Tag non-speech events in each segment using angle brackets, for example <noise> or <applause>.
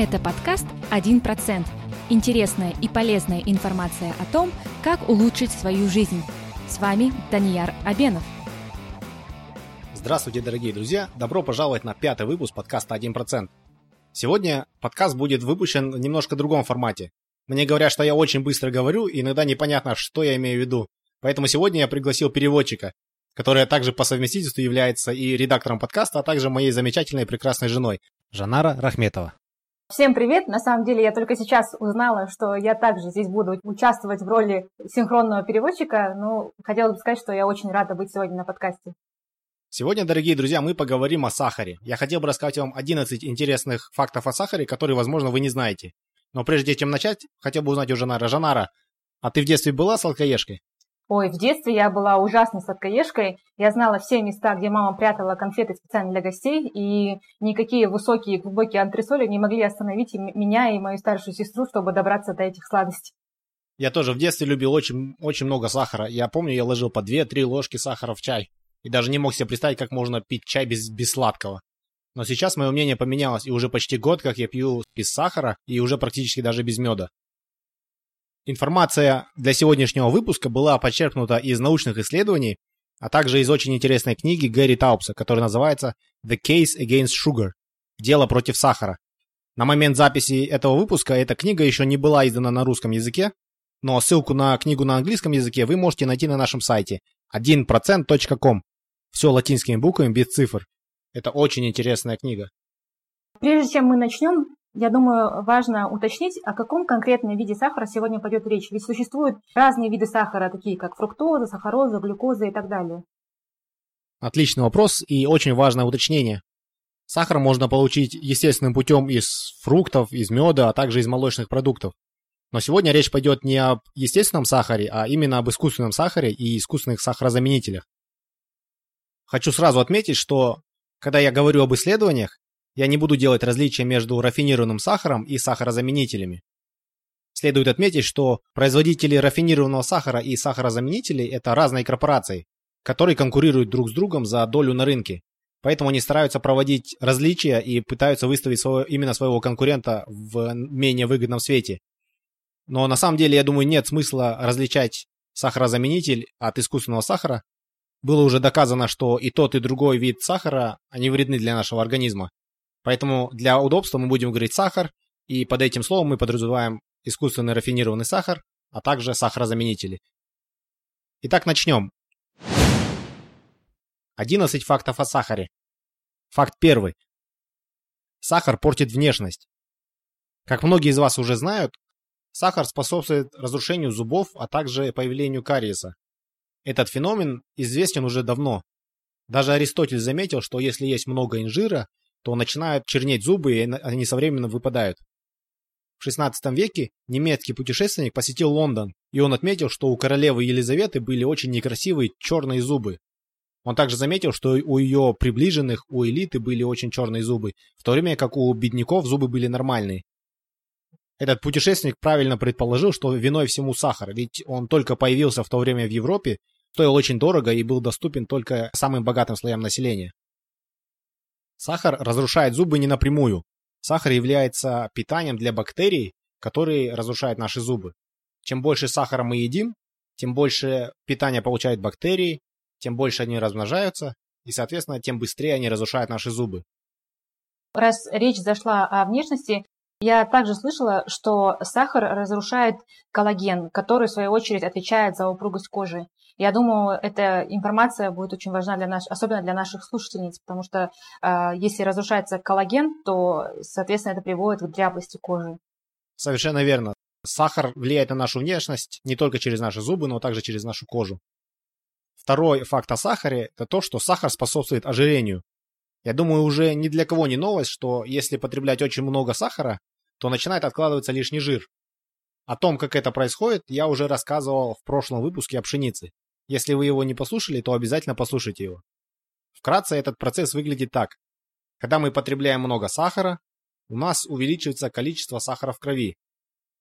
Это подкаст «1%». Интересная и полезная информация о том, как улучшить свою жизнь. С вами Данияр Абенов. Здравствуйте, дорогие друзья! Добро пожаловать на пятый выпуск подкаста «1%». Сегодня подкаст будет выпущен в немножко другом формате. Мне говорят, что я очень быстро говорю, и иногда непонятно, что я имею в виду. Поэтому сегодня я пригласил переводчика, которая также по совместительству является и редактором подкаста, а также моей замечательной и прекрасной женой, Жанара Рахметова. Всем привет! На самом деле я только сейчас узнала, что я также здесь буду участвовать в роли синхронного переводчика. Ну, хотела бы сказать, что я очень рада быть сегодня на подкасте. Сегодня, дорогие друзья, мы поговорим о сахаре. Я хотел бы рассказать вам 11 интересных фактов о сахаре, которые, возможно, вы не знаете. Но прежде чем начать, хотел бы узнать у Жанара. Жанара, а ты в детстве была сладкоежкой? Ой, в детстве я была ужасной сладкоежкой. Я знала все места, где мама прятала конфеты специально для гостей, и никакие высокие и глубокие антресоли не могли остановить меня и мою старшую сестру, чтобы добраться до этих сладостей. Я тоже в детстве любил очень, очень много сахара. Я помню, я ложил по 2-3 ложки сахара в чай. И даже не мог себе представить, как можно пить чай без, без сладкого. Но сейчас мое мнение поменялось, и уже почти год, как я пью без сахара, и уже практически даже без меда. Информация для сегодняшнего выпуска была подчеркнута из научных исследований, а также из очень интересной книги Гэри Таупса, которая называется «The Case Against Sugar» – «Дело против сахара». На момент записи этого выпуска эта книга еще не была издана на русском языке, но ссылку на книгу на английском языке вы можете найти на нашем сайте 1%.com. Все латинскими буквами без цифр. Это очень интересная книга. Прежде чем мы начнем, я думаю, важно уточнить, о каком конкретном виде сахара сегодня пойдет речь. Ведь существуют разные виды сахара, такие как фруктоза, сахароза, глюкоза и так далее. Отличный вопрос и очень важное уточнение. Сахар можно получить естественным путем из фруктов, из меда, а также из молочных продуктов. Но сегодня речь пойдет не об естественном сахаре, а именно об искусственном сахаре и искусственных сахарозаменителях. Хочу сразу отметить, что когда я говорю об исследованиях, я не буду делать различия между рафинированным сахаром и сахарозаменителями. Следует отметить, что производители рафинированного сахара и сахарозаменителей – это разные корпорации, которые конкурируют друг с другом за долю на рынке. Поэтому они стараются проводить различия и пытаются выставить своего, именно своего конкурента в менее выгодном свете. Но на самом деле, я думаю, нет смысла различать сахарозаменитель от искусственного сахара. Было уже доказано, что и тот, и другой вид сахара, они вредны для нашего организма. Поэтому для удобства мы будем говорить сахар, и под этим словом мы подразумеваем искусственно рафинированный сахар, а также сахарозаменители. Итак, начнем. 11 фактов о сахаре. Факт первый. Сахар портит внешность. Как многие из вас уже знают, сахар способствует разрушению зубов, а также появлению кариеса. Этот феномен известен уже давно. Даже Аристотель заметил, что если есть много инжира, то начинают чернеть зубы, и они со временем выпадают. В XVI веке немецкий путешественник посетил Лондон, и он отметил, что у королевы Елизаветы были очень некрасивые черные зубы. Он также заметил, что у ее приближенных, у элиты были очень черные зубы, в то время как у бедняков зубы были нормальные. Этот путешественник правильно предположил, что виной всему сахар, ведь он только появился в то время в Европе, стоил очень дорого и был доступен только самым богатым слоям населения. Сахар разрушает зубы не напрямую. Сахар является питанием для бактерий, которые разрушают наши зубы. Чем больше сахара мы едим, тем больше питания получают бактерии, тем больше они размножаются, и, соответственно, тем быстрее они разрушают наши зубы. Раз речь зашла о внешности, я также слышала, что сахар разрушает коллаген, который, в свою очередь, отвечает за упругость кожи. Я думаю, эта информация будет очень важна для нас, особенно для наших слушательниц, потому что э, если разрушается коллаген, то, соответственно, это приводит к дряблости кожи. Совершенно верно. Сахар влияет на нашу внешность не только через наши зубы, но также через нашу кожу. Второй факт о сахаре – это то, что сахар способствует ожирению. Я думаю, уже ни для кого не новость, что если потреблять очень много сахара, то начинает откладываться лишний жир. О том, как это происходит, я уже рассказывал в прошлом выпуске о пшенице. Если вы его не послушали, то обязательно послушайте его. Вкратце этот процесс выглядит так. Когда мы потребляем много сахара, у нас увеличивается количество сахара в крови.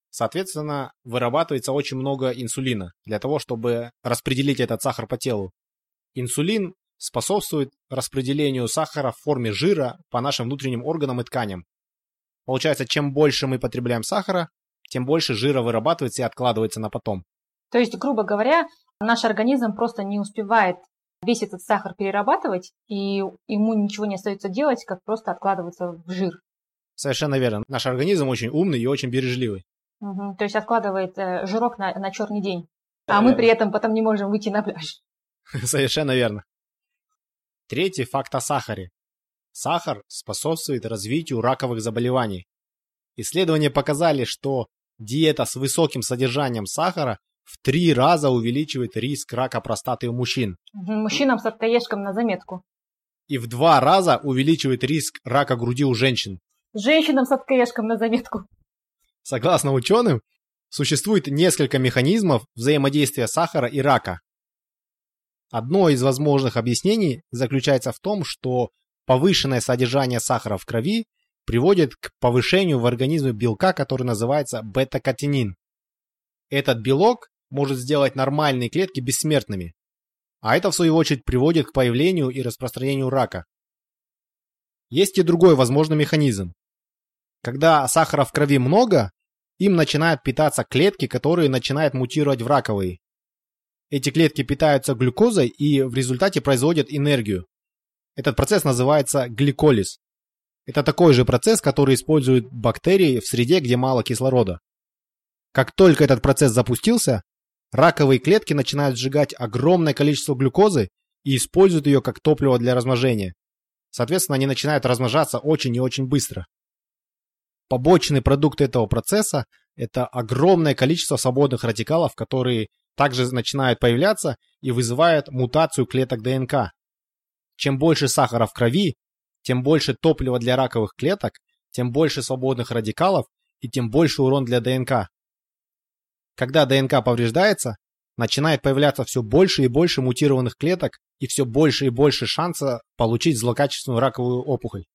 Соответственно, вырабатывается очень много инсулина для того, чтобы распределить этот сахар по телу. Инсулин способствует распределению сахара в форме жира по нашим внутренним органам и тканям. Получается, чем больше мы потребляем сахара, тем больше жира вырабатывается и откладывается на потом. То есть, грубо говоря, наш организм просто не успевает весь этот сахар перерабатывать, и ему ничего не остается делать, как просто откладываться в жир. Совершенно верно. Наш организм очень умный и очень бережливый. Угу. То есть откладывает э, жирок на, на черный день. А мы при этом потом не можем выйти на пляж. <laughs> Совершенно верно. Третий факт о сахаре. Сахар способствует развитию раковых заболеваний. Исследования показали, что диета с высоким содержанием сахара в три раза увеличивает риск рака простаты у мужчин. Мужчинам с сладкоежком на заметку. И в два раза увеличивает риск рака груди у женщин. Женщинам с сладкоежком на заметку. Согласно ученым, существует несколько механизмов взаимодействия сахара и рака. Одно из возможных объяснений заключается в том, что повышенное содержание сахара в крови приводит к повышению в организме белка, который называется бета-катинин. Этот белок может сделать нормальные клетки бессмертными, а это в свою очередь приводит к появлению и распространению рака. Есть и другой возможный механизм. Когда сахара в крови много, им начинают питаться клетки, которые начинают мутировать в раковые. Эти клетки питаются глюкозой и в результате производят энергию. Этот процесс называется гликолиз. Это такой же процесс, который используют бактерии в среде, где мало кислорода. Как только этот процесс запустился, раковые клетки начинают сжигать огромное количество глюкозы и используют ее как топливо для размножения. Соответственно, они начинают размножаться очень и очень быстро. Побочный продукт этого процесса – это огромное количество свободных радикалов, которые также начинают появляться и вызывают мутацию клеток ДНК. Чем больше сахара в крови, тем больше топлива для раковых клеток, тем больше свободных радикалов и тем больше урон для ДНК. Когда ДНК повреждается, начинает появляться все больше и больше мутированных клеток и все больше и больше шанса получить злокачественную раковую опухоль.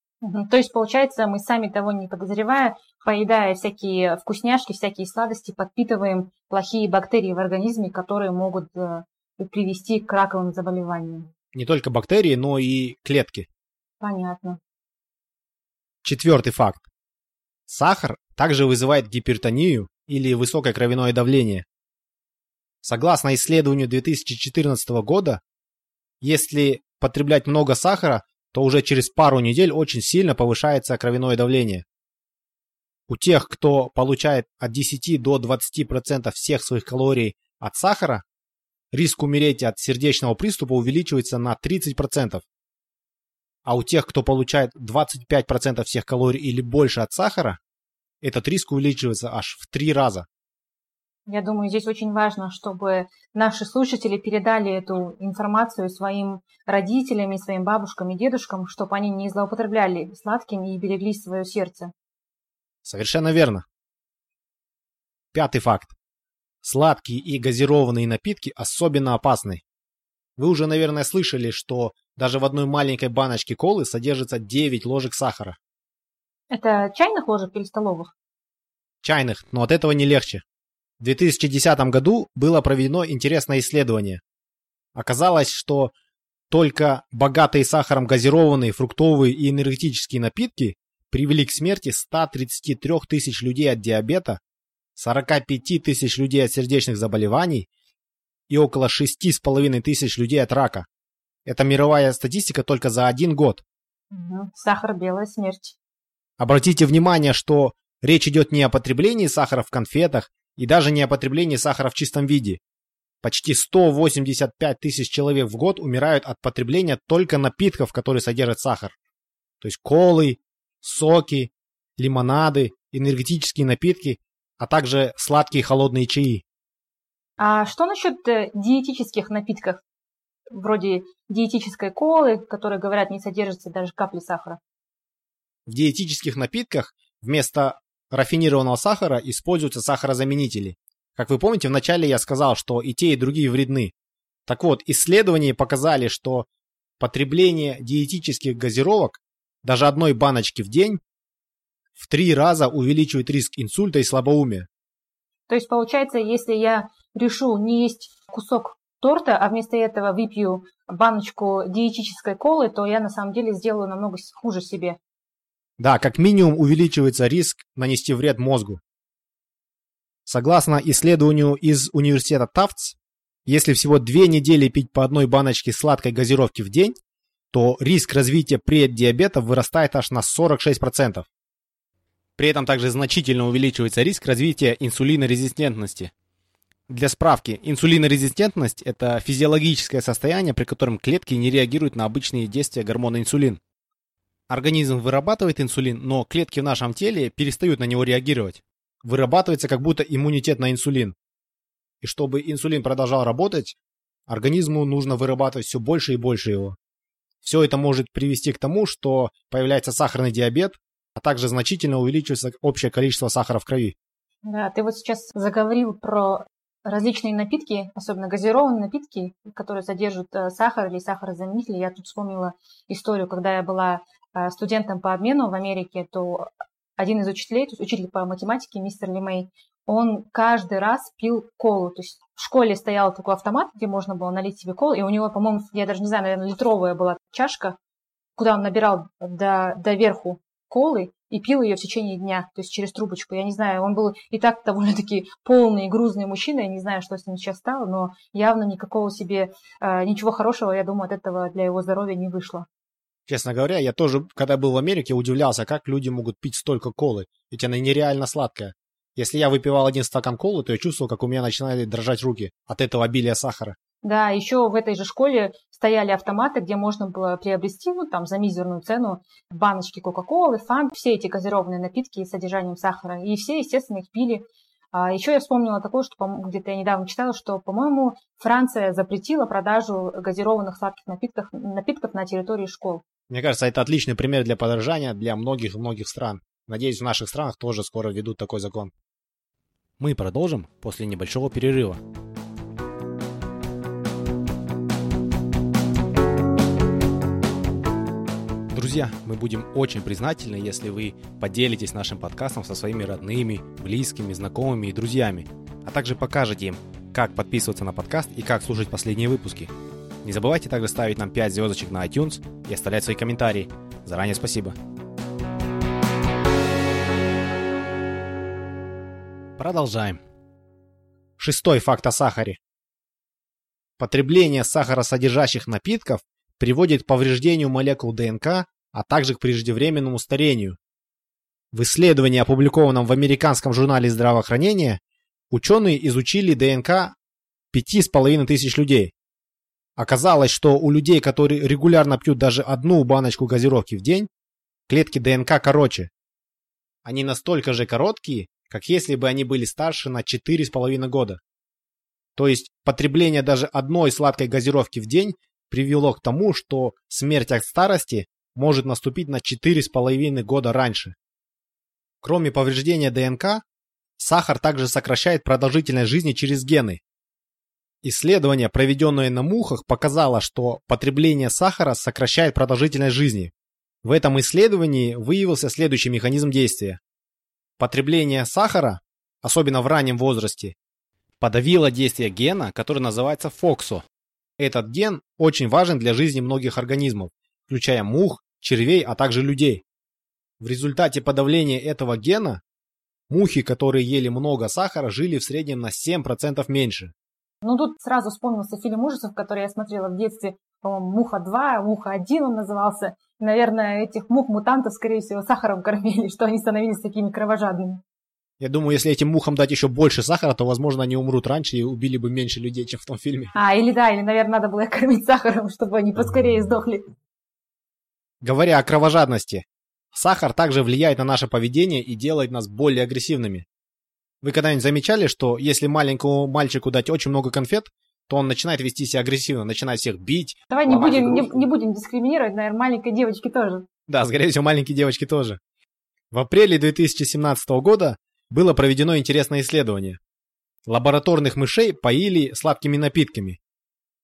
То есть, получается, мы сами того не подозревая, поедая всякие вкусняшки, всякие сладости, подпитываем плохие бактерии в организме, которые могут э, привести к раковым заболеваниям. Не только бактерии, но и клетки. Понятно. Четвертый факт. Сахар также вызывает гипертонию или высокое кровяное давление. Согласно исследованию 2014 года, если потреблять много сахара, то уже через пару недель очень сильно повышается кровяное давление. У тех, кто получает от 10 до 20% всех своих калорий от сахара, риск умереть от сердечного приступа увеличивается на 30%. А у тех, кто получает 25% всех калорий или больше от сахара, этот риск увеличивается аж в 3 раза. Я думаю, здесь очень важно, чтобы наши слушатели передали эту информацию своим родителям и своим бабушкам и дедушкам, чтобы они не злоупотребляли сладким и берегли свое сердце. Совершенно верно. Пятый факт. Сладкие и газированные напитки особенно опасны. Вы уже, наверное, слышали, что даже в одной маленькой баночке колы содержится 9 ложек сахара. Это чайных ложек или столовых? Чайных, но от этого не легче. В 2010 году было проведено интересное исследование. Оказалось, что только богатые сахаром газированные, фруктовые и энергетические напитки привели к смерти 133 тысяч людей от диабета, 45 тысяч людей от сердечных заболеваний и около 6,5 тысяч людей от рака. Это мировая статистика только за один год. Сахар – белая смерть. Обратите внимание, что речь идет не о потреблении сахара в конфетах и даже не о потреблении сахара в чистом виде. Почти 185 тысяч человек в год умирают от потребления только напитков, которые содержат сахар. То есть колы, соки, лимонады, энергетические напитки, а также сладкие холодные чаи. А что насчет э, диетических напитков, вроде диетической колы, которые, говорят, не содержится даже капли сахара? В диетических напитках вместо рафинированного сахара используются сахарозаменители. Как вы помните, вначале я сказал, что и те, и другие вредны. Так вот, исследования показали, что потребление диетических газировок, даже одной баночки в день, в три раза увеличивает риск инсульта и слабоумия. То есть, получается, если я решу не есть кусок торта, а вместо этого выпью баночку диетической колы, то я на самом деле сделаю намного хуже себе. Да, как минимум увеличивается риск нанести вред мозгу. Согласно исследованию из университета Тафтс, если всего две недели пить по одной баночке сладкой газировки в день, то риск развития преддиабета вырастает аж на 46%. При этом также значительно увеличивается риск развития инсулинорезистентности. Для справки, инсулинорезистентность – это физиологическое состояние, при котором клетки не реагируют на обычные действия гормона инсулин. Организм вырабатывает инсулин, но клетки в нашем теле перестают на него реагировать. Вырабатывается как будто иммунитет на инсулин. И чтобы инсулин продолжал работать, организму нужно вырабатывать все больше и больше его. Все это может привести к тому, что появляется сахарный диабет, а также значительно увеличивается общее количество сахара в крови. Да, ты вот сейчас заговорил про различные напитки, особенно газированные напитки, которые содержат э, сахар или сахарозаменители. Я тут вспомнила историю, когда я была студентом по обмену в Америке, то один из учителей, то есть учитель по математике, мистер Лимей, он каждый раз пил колу. То есть в школе стоял такой автомат, где можно было налить себе колу, и у него, по-моему, я даже не знаю, наверное, литровая была чашка, куда он набирал до, до верху колы и пил ее в течение дня, то есть через трубочку. Я не знаю, он был и так <laughs> довольно-таки полный и грузный мужчина, я не знаю, что с ним сейчас стало, но явно никакого себе, э, ничего хорошего, я думаю, от этого для его здоровья не вышло. Честно говоря, я тоже, когда был в Америке, удивлялся, как люди могут пить столько колы, ведь она нереально сладкая. Если я выпивал один стакан колы, то я чувствовал, как у меня начинали дрожать руки от этого обилия сахара. Да, еще в этой же школе стояли автоматы, где можно было приобрести, ну, там, за мизерную цену баночки Кока-Колы, Фант, все эти газированные напитки с содержанием сахара. И все, естественно, их пили. А еще я вспомнила такое, что где-то я недавно читала, что, по-моему, Франция запретила продажу газированных сладких напитков, напитков на территории школ. Мне кажется, это отличный пример для подражания для многих-многих стран. Надеюсь, в наших странах тоже скоро введут такой закон. Мы продолжим после небольшого перерыва. Друзья, мы будем очень признательны, если вы поделитесь нашим подкастом со своими родными, близкими, знакомыми и друзьями, а также покажете им, как подписываться на подкаст и как слушать последние выпуски. Не забывайте также ставить нам 5 звездочек на iTunes и оставлять свои комментарии. Заранее спасибо. Продолжаем. Шестой факт о сахаре. Потребление сахаросодержащих напитков приводит к повреждению молекул ДНК, а также к преждевременному старению. В исследовании, опубликованном в американском журнале здравоохранения, ученые изучили ДНК 5,5 тысяч людей. Оказалось, что у людей, которые регулярно пьют даже одну баночку газировки в день, клетки ДНК короче. Они настолько же короткие, как если бы они были старше на 4,5 года. То есть потребление даже одной сладкой газировки в день привело к тому, что смерть от старости может наступить на 4,5 года раньше. Кроме повреждения ДНК, сахар также сокращает продолжительность жизни через гены. Исследование, проведенное на мухах, показало, что потребление сахара сокращает продолжительность жизни. В этом исследовании выявился следующий механизм действия. Потребление сахара, особенно в раннем возрасте, подавило действие гена, который называется ФОКСО. Этот ген очень важен для жизни многих организмов, включая мух, червей, а также людей. В результате подавления этого гена мухи, которые ели много сахара, жили в среднем на 7% меньше. Ну, тут сразу вспомнился фильм ужасов, который я смотрела в детстве, по-моему, «Муха-2», «Муха-1» он назывался. Наверное, этих мух-мутантов, скорее всего, сахаром кормили, <laughs> что они становились такими кровожадными. Я думаю, если этим мухам дать еще больше сахара, то, возможно, они умрут раньше и убили бы меньше людей, чем в том фильме. А, или да, или, наверное, надо было их кормить сахаром, чтобы они поскорее сдохли. Говоря о кровожадности, сахар также влияет на наше поведение и делает нас более агрессивными. Вы когда-нибудь замечали, что если маленькому мальчику дать очень много конфет, то он начинает вести себя агрессивно, начинает всех бить. Давай не будем, не, не будем дискриминировать, наверное, маленькой девочки тоже. Да, скорее всего, маленькие девочки тоже. В апреле 2017 года было проведено интересное исследование. Лабораторных мышей поили сладкими напитками.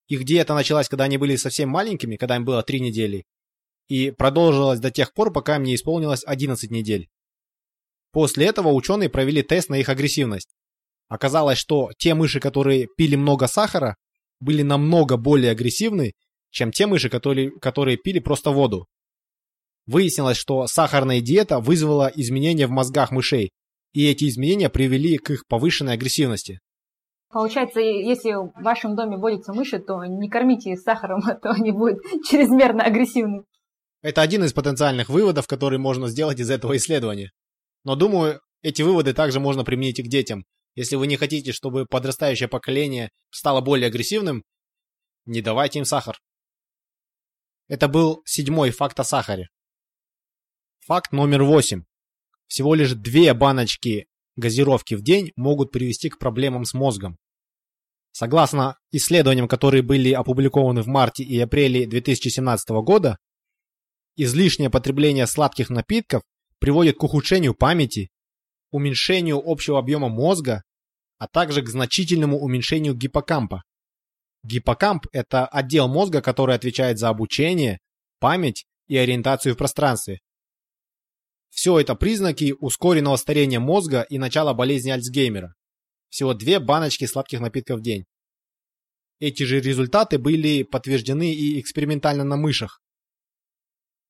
Их диета началась, когда они были совсем маленькими, когда им было 3 недели, и продолжилась до тех пор, пока им не исполнилось 11 недель. После этого ученые провели тест на их агрессивность. Оказалось, что те мыши, которые пили много сахара, были намного более агрессивны, чем те мыши, которые, которые пили просто воду. Выяснилось, что сахарная диета вызвала изменения в мозгах мышей, и эти изменения привели к их повышенной агрессивности. Получается, если в вашем доме водятся мыши, то не кормите их сахаром, <laughs> а то они будут <laughs> чрезмерно агрессивны. Это один из потенциальных выводов, которые можно сделать из этого исследования. Но думаю, эти выводы также можно применить и к детям. Если вы не хотите, чтобы подрастающее поколение стало более агрессивным, не давайте им сахар. Это был седьмой факт о сахаре. Факт номер восемь. Всего лишь две баночки газировки в день могут привести к проблемам с мозгом. Согласно исследованиям, которые были опубликованы в марте и апреле 2017 года, излишнее потребление сладких напитков приводит к ухудшению памяти, уменьшению общего объема мозга, а также к значительному уменьшению гиппокампа. Гиппокамп – это отдел мозга, который отвечает за обучение, память и ориентацию в пространстве. Все это признаки ускоренного старения мозга и начала болезни Альцгеймера. Всего две баночки сладких напитков в день. Эти же результаты были подтверждены и экспериментально на мышах.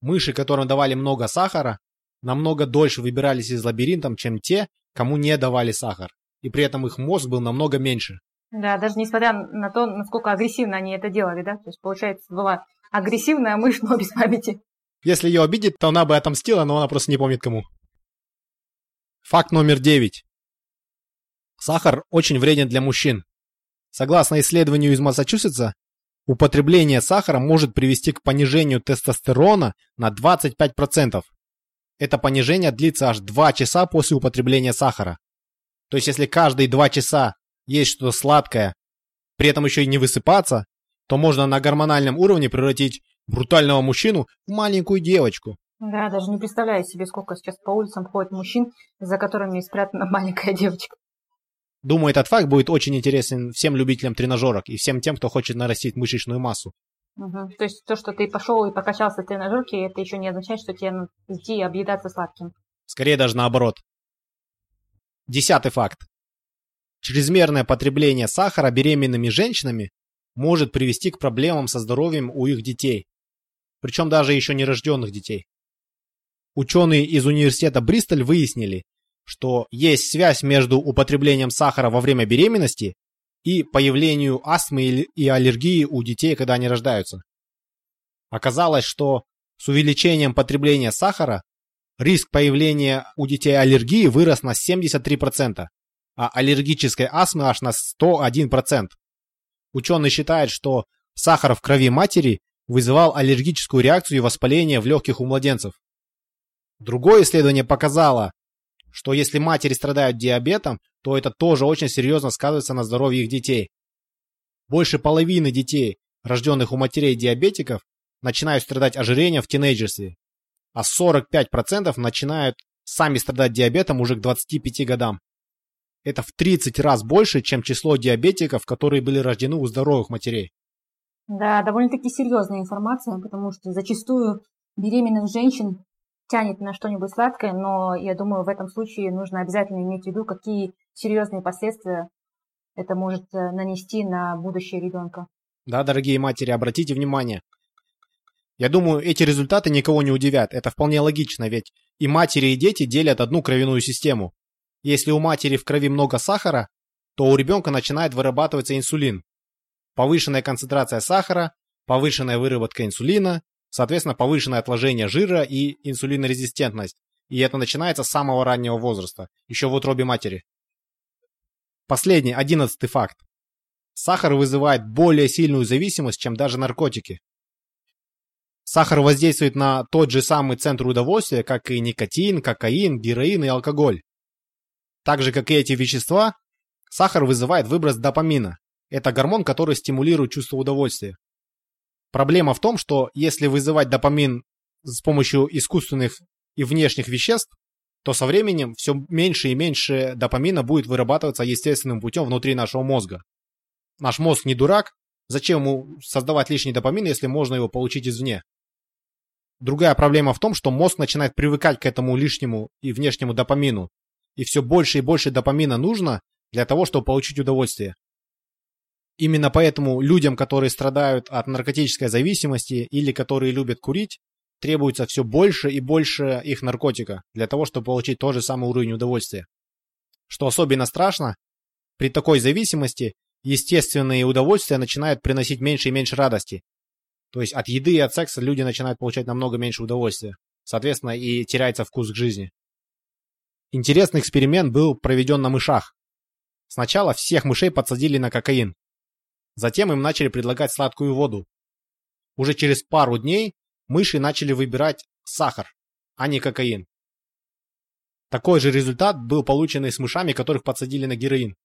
Мыши, которым давали много сахара, намного дольше выбирались из лабиринтов, чем те, кому не давали сахар. И при этом их мозг был намного меньше. Да, даже несмотря на то, насколько агрессивно они это делали, да? То есть, получается, была агрессивная мышь, но без памяти. Если ее обидит, то она бы отомстила, но она просто не помнит кому. Факт номер девять. Сахар очень вреден для мужчин. Согласно исследованию из Массачусетса, употребление сахара может привести к понижению тестостерона на 25%. Это понижение длится аж 2 часа после употребления сахара. То есть если каждые 2 часа есть что-то сладкое, при этом еще и не высыпаться, то можно на гормональном уровне превратить брутального мужчину в маленькую девочку. Да, даже не представляю себе, сколько сейчас по улицам ходит мужчин, за которыми спрятана <laughs> маленькая девочка. Думаю, этот факт будет очень интересен всем любителям тренажерок и всем тем, кто хочет нарастить мышечную массу. Угу. То есть то, что ты пошел и покачался в тренажерке, это еще не означает, что тебе надо идти и объедаться сладким. Скорее даже наоборот. Десятый факт. Чрезмерное потребление сахара беременными женщинами может привести к проблемам со здоровьем у их детей причем даже еще нерожденных детей. Ученые из университета Бристоль выяснили, что есть связь между употреблением сахара во время беременности и появлением астмы и аллергии у детей, когда они рождаются. Оказалось, что с увеличением потребления сахара риск появления у детей аллергии вырос на 73%, а аллергической астмы аж на 101%. Ученые считают, что сахар в крови матери вызывал аллергическую реакцию и воспаление в легких у младенцев. Другое исследование показало, что если матери страдают диабетом, то это тоже очень серьезно сказывается на здоровье их детей. Больше половины детей, рожденных у матерей-диабетиков, начинают страдать ожирением в тинейджерстве, а 45% начинают сами страдать диабетом уже к 25 годам. Это в 30 раз больше, чем число диабетиков, которые были рождены у здоровых матерей. Да, довольно-таки серьезная информация, потому что зачастую беременных женщин тянет на что-нибудь сладкое, но я думаю, в этом случае нужно обязательно иметь в виду, какие серьезные последствия это может э, нанести на будущее ребенка. Да, дорогие матери, обратите внимание. Я думаю, эти результаты никого не удивят. Это вполне логично, ведь и матери, и дети делят одну кровяную систему. Если у матери в крови много сахара, то у ребенка начинает вырабатываться инсулин, повышенная концентрация сахара, повышенная выработка инсулина, соответственно, повышенное отложение жира и инсулинорезистентность. И это начинается с самого раннего возраста, еще в утробе матери. Последний, одиннадцатый факт. Сахар вызывает более сильную зависимость, чем даже наркотики. Сахар воздействует на тот же самый центр удовольствия, как и никотин, кокаин, героин и алкоголь. Так же, как и эти вещества, сахар вызывает выброс допамина, это гормон, который стимулирует чувство удовольствия. Проблема в том, что если вызывать допамин с помощью искусственных и внешних веществ, то со временем все меньше и меньше допамина будет вырабатываться естественным путем внутри нашего мозга. Наш мозг не дурак, зачем ему создавать лишний допамин, если можно его получить извне? Другая проблема в том, что мозг начинает привыкать к этому лишнему и внешнему допамину, и все больше и больше допамина нужно для того, чтобы получить удовольствие. Именно поэтому людям, которые страдают от наркотической зависимости или которые любят курить, требуется все больше и больше их наркотика для того, чтобы получить тот же самый уровень удовольствия. Что особенно страшно, при такой зависимости естественные удовольствия начинают приносить меньше и меньше радости. То есть от еды и от секса люди начинают получать намного меньше удовольствия. Соответственно, и теряется вкус к жизни. Интересный эксперимент был проведен на мышах. Сначала всех мышей подсадили на кокаин. Затем им начали предлагать сладкую воду. Уже через пару дней мыши начали выбирать сахар, а не кокаин. Такой же результат был получен и с мышами, которых подсадили на героин.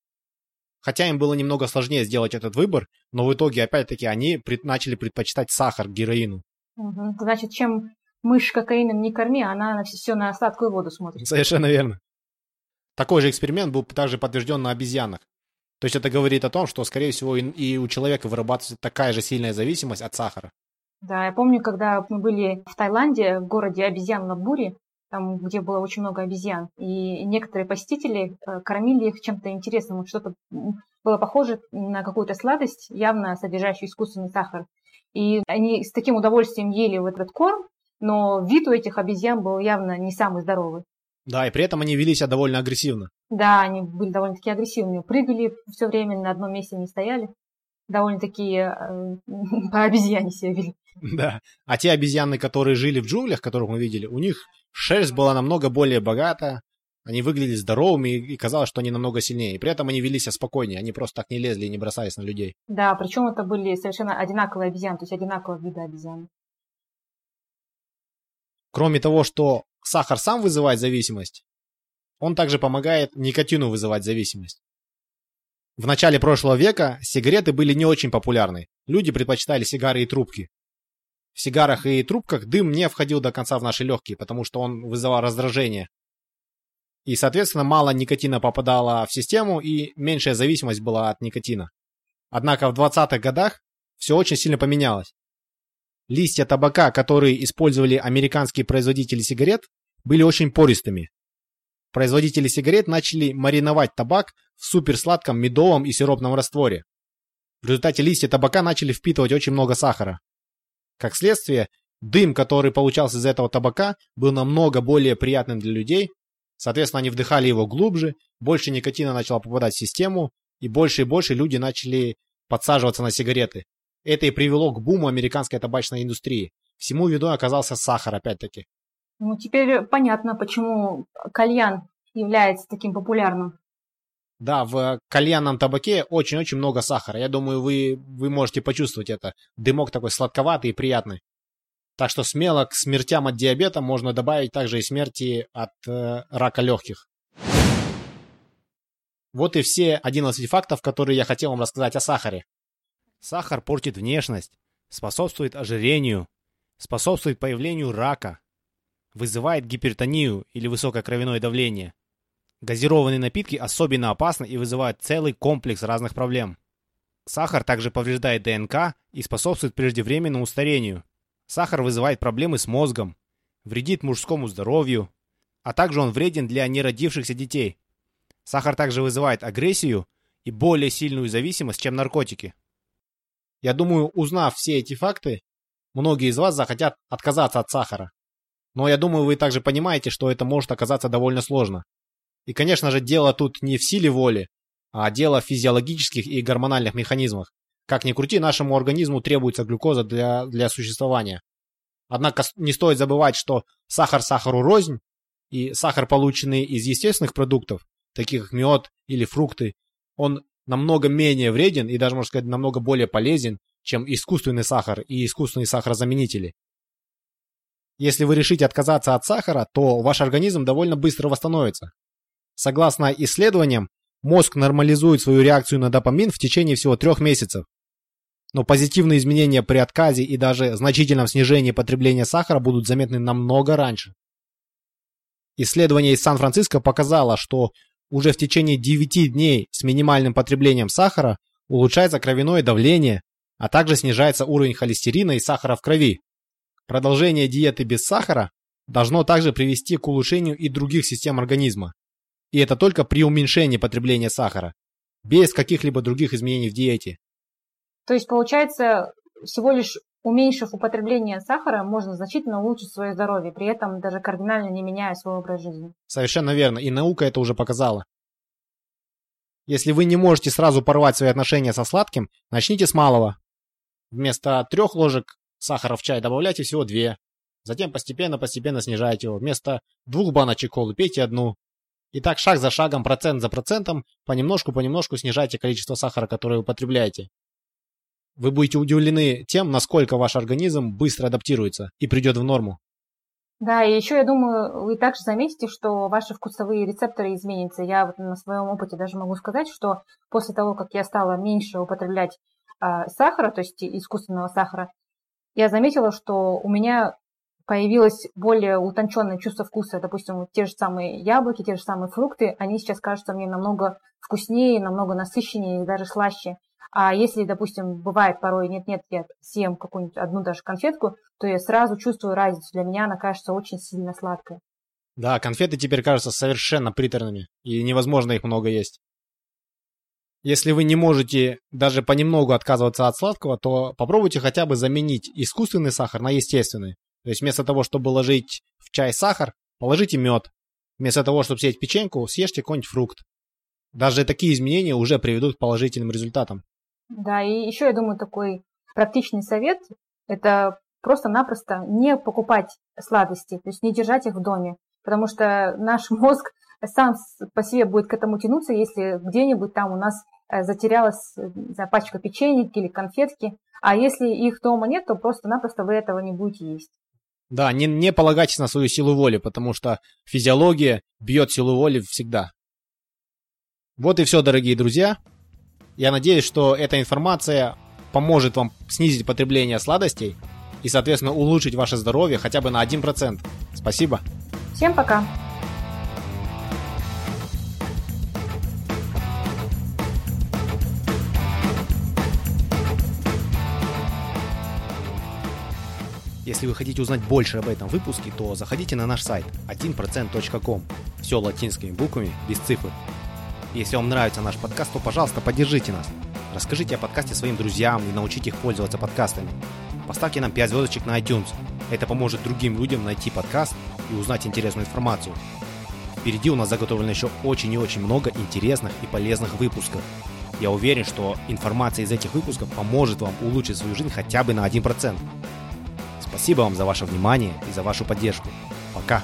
Хотя им было немного сложнее сделать этот выбор, но в итоге, опять-таки, они пред, начали предпочитать сахар героину. Угу. Значит, чем мышь кокаином не корми, она на все на сладкую воду смотрит. Совершенно верно. Такой же эксперимент был также подтвержден на обезьянах. То есть это говорит о том, что, скорее всего, и у человека вырабатывается такая же сильная зависимость от сахара. Да, я помню, когда мы были в Таиланде, в городе обезьян Лабури, там, где было очень много обезьян, и некоторые посетители э, кормили их чем-то интересным, что-то было похоже на какую-то сладость, явно содержащую искусственный сахар. И они с таким удовольствием ели вот этот корм, но вид у этих обезьян был явно не самый здоровый. Да, и при этом они вели себя довольно агрессивно. Да, они были довольно-таки агрессивные, прыгали все время, на одном месте не стояли. Довольно-таки э, <laughs> по обезьяне себя вели. Да, а те обезьяны, которые жили в джунглях, которых мы видели, у них шерсть была намного более богата, они выглядели здоровыми, и казалось, что они намного сильнее. И при этом они вели себя спокойнее, они просто так не лезли и не бросались на людей. Да, причем это были совершенно одинаковые обезьяны, то есть одинакового вида обезьяны. Кроме того, что сахар сам вызывает зависимость, он также помогает никотину вызывать зависимость. В начале прошлого века сигареты были не очень популярны. Люди предпочитали сигары и трубки. В сигарах и трубках дым не входил до конца в наши легкие, потому что он вызывал раздражение. И, соответственно, мало никотина попадало в систему, и меньшая зависимость была от никотина. Однако в 20-х годах все очень сильно поменялось. Листья табака, которые использовали американские производители сигарет, были очень пористыми. Производители сигарет начали мариновать табак в суперсладком медовом и сиропном растворе. В результате листья табака начали впитывать очень много сахара. Как следствие, дым, который получался из этого табака, был намного более приятным для людей. Соответственно, они вдыхали его глубже, больше никотина начало попадать в систему, и больше и больше люди начали подсаживаться на сигареты. Это и привело к буму американской табачной индустрии. Всему виду оказался сахар, опять-таки. Ну, теперь понятно, почему кальян является таким популярным. Да, в кальянном табаке очень-очень много сахара. Я думаю, вы, вы можете почувствовать это. Дымок такой сладковатый и приятный. Так что смело к смертям от диабета можно добавить также и смерти от э, рака легких. Вот и все 11 фактов, которые я хотел вам рассказать о сахаре. Сахар портит внешность, способствует ожирению, способствует появлению рака, вызывает гипертонию или высокое кровяное давление, Газированные напитки особенно опасны и вызывают целый комплекс разных проблем. Сахар также повреждает ДНК и способствует преждевременному старению. Сахар вызывает проблемы с мозгом, вредит мужскому здоровью, а также он вреден для неродившихся детей. Сахар также вызывает агрессию и более сильную зависимость, чем наркотики. Я думаю, узнав все эти факты, многие из вас захотят отказаться от сахара. Но я думаю, вы также понимаете, что это может оказаться довольно сложно. И, конечно же, дело тут не в силе воли, а дело в физиологических и гормональных механизмах. Как ни крути, нашему организму требуется глюкоза для, для существования. Однако не стоит забывать, что сахар сахару рознь, и сахар, полученный из естественных продуктов, таких как мед или фрукты, он намного менее вреден и даже, можно сказать, намного более полезен, чем искусственный сахар и искусственные сахарозаменители. Если вы решите отказаться от сахара, то ваш организм довольно быстро восстановится. Согласно исследованиям, мозг нормализует свою реакцию на допамин в течение всего трех месяцев. Но позитивные изменения при отказе и даже значительном снижении потребления сахара будут заметны намного раньше. Исследование из Сан-Франциско показало, что уже в течение 9 дней с минимальным потреблением сахара улучшается кровяное давление, а также снижается уровень холестерина и сахара в крови. Продолжение диеты без сахара должно также привести к улучшению и других систем организма. И это только при уменьшении потребления сахара, без каких-либо других изменений в диете. То есть, получается, всего лишь уменьшив употребление сахара, можно значительно улучшить свое здоровье, при этом даже кардинально не меняя свой образ жизни. Совершенно верно, и наука это уже показала. Если вы не можете сразу порвать свои отношения со сладким, начните с малого. Вместо трех ложек сахара в чай добавляйте всего две. Затем постепенно-постепенно снижайте его. Вместо двух баночек колы пейте одну. И так шаг за шагом, процент за процентом, понемножку-понемножку снижайте количество сахара, которое вы употребляете. Вы будете удивлены тем, насколько ваш организм быстро адаптируется и придет в норму. Да, и еще я думаю, вы также заметите, что ваши вкусовые рецепторы изменятся. Я вот на своем опыте даже могу сказать, что после того, как я стала меньше употреблять э, сахара, то есть искусственного сахара, я заметила, что у меня появилось более утонченное чувство вкуса. Допустим, вот те же самые яблоки, те же самые фрукты, они сейчас кажутся мне намного вкуснее, намного насыщеннее и даже слаще. А если, допустим, бывает порой нет-нет, я съем какую-нибудь одну даже конфетку, то я сразу чувствую разницу. Для меня она кажется очень сильно сладкой. Да, конфеты теперь кажутся совершенно приторными, и невозможно их много есть. Если вы не можете даже понемногу отказываться от сладкого, то попробуйте хотя бы заменить искусственный сахар на естественный. То есть вместо того, чтобы ложить в чай сахар, положите мед. Вместо того, чтобы съесть печеньку, съешьте какой-нибудь фрукт. Даже такие изменения уже приведут к положительным результатам. Да, и еще, я думаю, такой практичный совет – это просто-напросто не покупать сладости, то есть не держать их в доме, потому что наш <laughs> мозг сам по себе будет к этому тянуться, если где-нибудь там у нас э, затерялась за пачка печенья или конфетки, а если их дома нет, то просто-напросто вы этого не будете есть. Да, не, не полагайтесь на свою силу воли, потому что физиология бьет силу воли всегда. Вот и все, дорогие друзья. Я надеюсь, что эта информация поможет вам снизить потребление сладостей и, соответственно, улучшить ваше здоровье хотя бы на 1%. Спасибо. Всем пока. Если вы хотите узнать больше об этом выпуске, то заходите на наш сайт 1%.com. Все латинскими буквами, без цифр. Если вам нравится наш подкаст, то, пожалуйста, поддержите нас. Расскажите о подкасте своим друзьям и научите их пользоваться подкастами. Поставьте нам 5 звездочек на iTunes. Это поможет другим людям найти подкаст и узнать интересную информацию. Впереди у нас заготовлено еще очень и очень много интересных и полезных выпусков. Я уверен, что информация из этих выпусков поможет вам улучшить свою жизнь хотя бы на 1%. Спасибо вам за ваше внимание и за вашу поддержку. Пока!